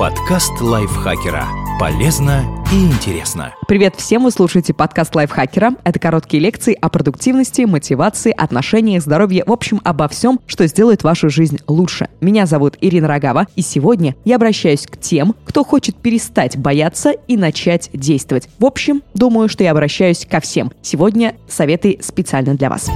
Подкаст лайфхакера. Полезно и интересно. Привет всем! Вы слушаете подкаст лайфхакера. Это короткие лекции о продуктивности, мотивации, отношениях, здоровье, в общем, обо всем, что сделает вашу жизнь лучше. Меня зовут Ирина Рогава, и сегодня я обращаюсь к тем, кто хочет перестать бояться и начать действовать. В общем, думаю, что я обращаюсь ко всем. Сегодня советы специально для вас.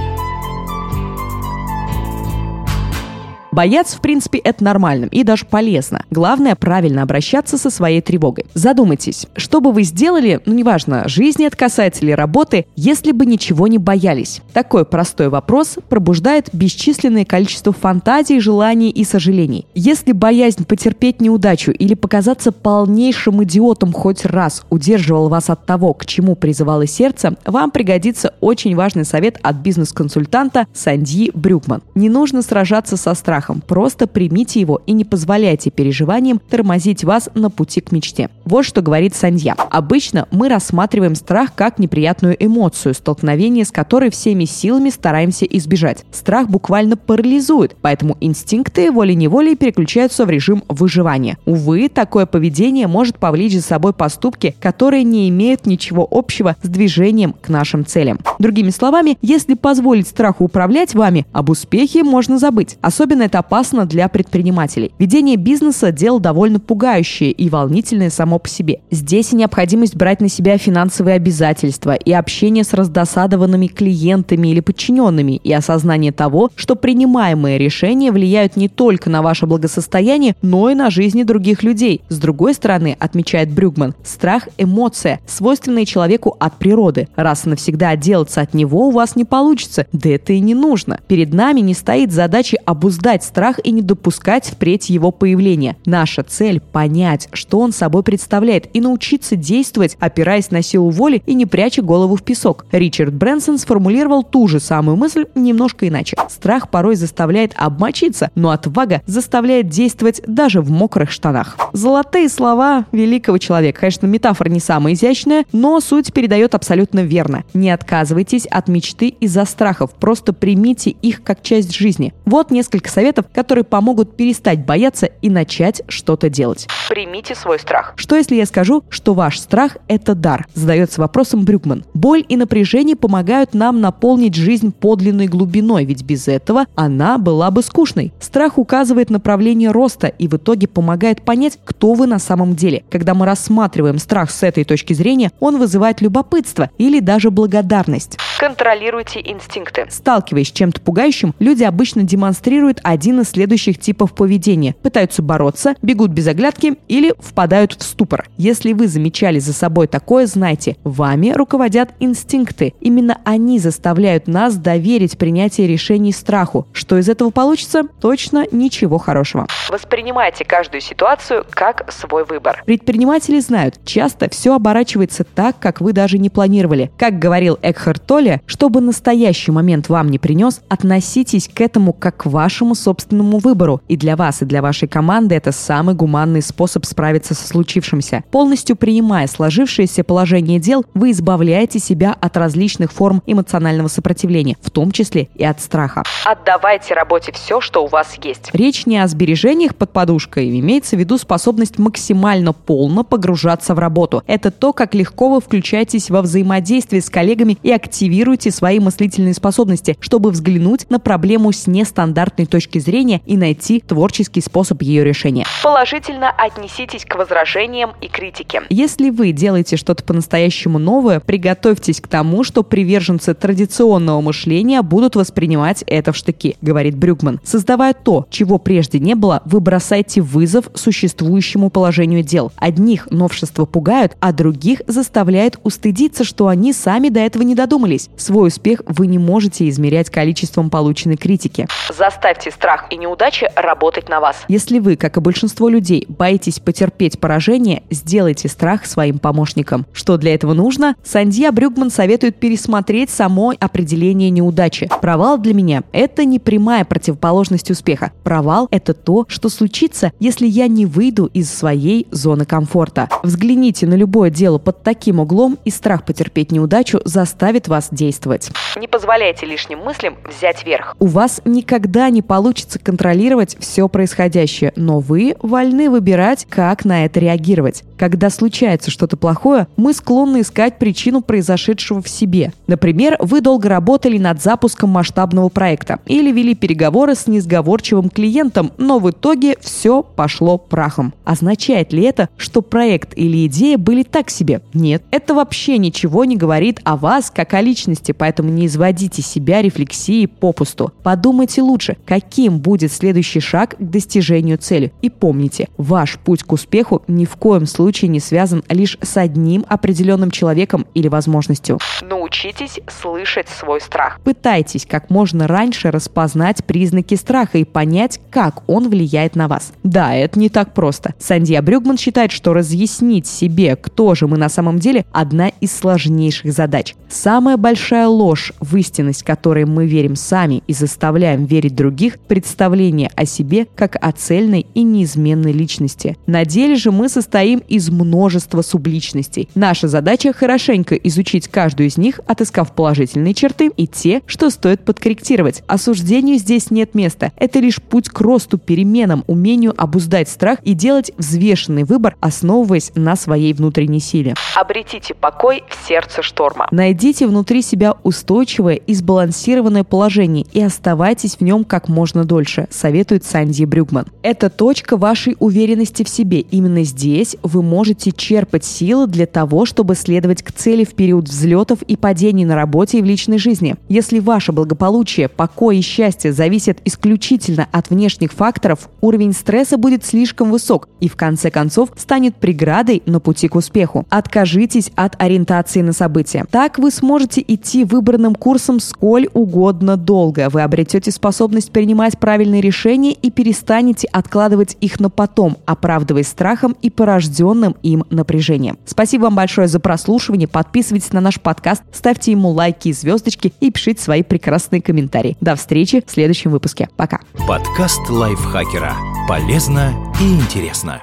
Бояться, в принципе, это нормально и даже полезно. Главное, правильно обращаться со своей тревогой. Задумайтесь, что бы вы сделали, ну неважно, жизни это касается или работы, если бы ничего не боялись? Такой простой вопрос пробуждает бесчисленное количество фантазий, желаний и сожалений. Если боязнь потерпеть неудачу или показаться полнейшим идиотом хоть раз удерживал вас от того, к чему призывало сердце, вам пригодится очень важный совет от бизнес-консультанта Санди Брюкман. Не нужно сражаться со страхом страхом. Просто примите его и не позволяйте переживаниям тормозить вас на пути к мечте. Вот что говорит Санья. Обычно мы рассматриваем страх как неприятную эмоцию, столкновение с которой всеми силами стараемся избежать. Страх буквально парализует, поэтому инстинкты волей-неволей переключаются в режим выживания. Увы, такое поведение может повлечь за собой поступки, которые не имеют ничего общего с движением к нашим целям. Другими словами, если позволить страху управлять вами, об успехе можно забыть. Особенно это опасно для предпринимателей. Ведение бизнеса – дело довольно пугающее и волнительное само по себе. Здесь и необходимость брать на себя финансовые обязательства, и общение с раздосадованными клиентами или подчиненными, и осознание того, что принимаемые решения влияют не только на ваше благосостояние, но и на жизни других людей. С другой стороны, отмечает Брюгман, страх – эмоция, свойственная человеку от природы. Раз и навсегда отделаться от него у вас не получится, да это и не нужно. Перед нами не стоит задача обуздать страх и не допускать впредь его появления. Наша цель – понять, что он собой представляет, и научиться действовать, опираясь на силу воли и не пряча голову в песок. Ричард Брэнсон сформулировал ту же самую мысль немножко иначе. Страх порой заставляет обмочиться, но отвага заставляет действовать даже в мокрых штанах. Золотые слова великого человека. Конечно, метафора не самая изящная, но суть передает абсолютно верно. Не отказывайтесь от мечты из-за страхов, просто примите их как часть жизни. Вот несколько советов советов, которые помогут перестать бояться и начать что-то делать. Примите свой страх. Что если я скажу, что ваш страх – это дар? Задается вопросом Брюкман. Боль и напряжение помогают нам наполнить жизнь подлинной глубиной, ведь без этого она была бы скучной. Страх указывает направление роста и в итоге помогает понять, кто вы на самом деле. Когда мы рассматриваем страх с этой точки зрения, он вызывает любопытство или даже благодарность. Контролируйте инстинкты. Сталкиваясь с чем-то пугающим, люди обычно демонстрируют один из следующих типов поведения. Пытаются бороться, бегут без оглядки или впадают в ступор. Если вы замечали за собой такое, знайте, вами руководят инстинкты. Именно они заставляют нас доверить принятие решений страху. Что из этого получится? Точно ничего хорошего. Воспринимайте каждую ситуацию как свой выбор. Предприниматели знают, часто все оборачивается так, как вы даже не планировали. Как говорил Экхарт Толли, Более, чтобы настоящий момент вам не принес, относитесь к этому как к вашему собственному выбору. И для вас, и для вашей команды это самый гуманный способ справиться со случившимся. Полностью принимая сложившееся положение дел, вы избавляете себя от различных форм эмоционального сопротивления, в том числе и от страха. Отдавайте работе все, что у вас есть. Речь не о сбережениях под подушкой, имеется в виду способность максимально полно погружаться в работу. Это то, как легко вы включаетесь во взаимодействие с коллегами и активируете свои мыслительные способности, чтобы взглянуть на проблему с нестандартной точки зрения и найти творческий способ ее решения. Положительно отнеситесь к возражениям и критике. Если вы делаете что-то по-настоящему новое, приготовьтесь к тому, что приверженцы традиционного мышления будут воспринимать это в штыки, говорит Брюкман. Создавая то, чего прежде не было, вы бросаете вызов существующему положению дел. Одних новшества пугают, а других заставляет устыдиться, что они сами до этого не додумались. Свой успех вы не можете измерять количеством полученной критики. Заставьте страх и неудачи работать на вас. Если вы, как и большинство людей, боитесь потерпеть поражение, сделайте страх своим помощником. Что для этого нужно? Сандья Брюгман советует пересмотреть само определение неудачи. Провал для меня – это не прямая противоположность успеха. Провал – это то, что случится, если я не выйду из своей зоны комфорта. Взгляните на любое дело под таким углом, и страх потерпеть неудачу заставит вас действовать. Не позволяйте лишним мыслям взять верх. У вас никогда не получится контролировать все происходящее, но вы вольны выбирать, как на это реагировать. Когда случается что-то плохое, мы склонны искать причину произошедшего в себе. Например, вы долго работали над запуском масштабного проекта или вели переговоры с несговорчивым клиентом, но в итоге все пошло прахом. Означает ли это, что проект или идея были так себе? Нет. Это вообще ничего не говорит о вас как о личности, поэтому не изводите себя рефлексией попусту. Подумайте лучше, каким будет следующий шаг к достижению цели. И помните, ваш путь к успеху ни в коем случае не связан лишь с одним определенным человеком или возможностью. Научитесь слышать свой страх. Пытайтесь как можно раньше распознать признаки страха и понять, как он влияет на вас. Да, это не так просто. Сандья Брюгман считает, что разъяснить себе, кто же мы на самом деле, одна из сложнейших задач. Самая большая ложь в истинность, которой мы верим сами и заставляем верить других, представление о себе как о цельной и неизменной личности. На деле же мы состоим из множества субличностей. Наша задача хорошенько изучить каждую из них, отыскав положительные черты и те, что стоит подкорректировать. Осуждению здесь нет места. Это лишь путь к росту, переменам, умению обуздать страх и делать взвешенный выбор, основываясь на своей внутренней силе. Обретите покой в сердце шторма. Найдите внутри себя устойчивое и сбалансированное положение и оставайтесь в нем как можно дольше, советует Санди Брюгман. Это точка вашей уверенности в себе. Именно здесь вы можете черпать силы для того, чтобы следовать к цели в период взлетов и падений на работе и в личной жизни. Если ваше благополучие, покой и счастье зависят исключительно от внешних факторов, уровень стресса будет слишком высок и в конце концов станет преградой на пути к успеху. Откажитесь от ориентации на события. Так вы сможете идти выбранным курсом сколь угодно долго. Вы обретете способность принимать правильные решения и перестанете откладывать их на потом, оправдываясь страхом и порожденным им напряжением. Спасибо вам большое за прослушивание. Подписывайтесь на наш подкаст, ставьте ему лайки и звездочки и пишите свои прекрасные комментарии. До встречи в следующем выпуске. Пока. Подкаст лайфхакера. Полезно и интересно.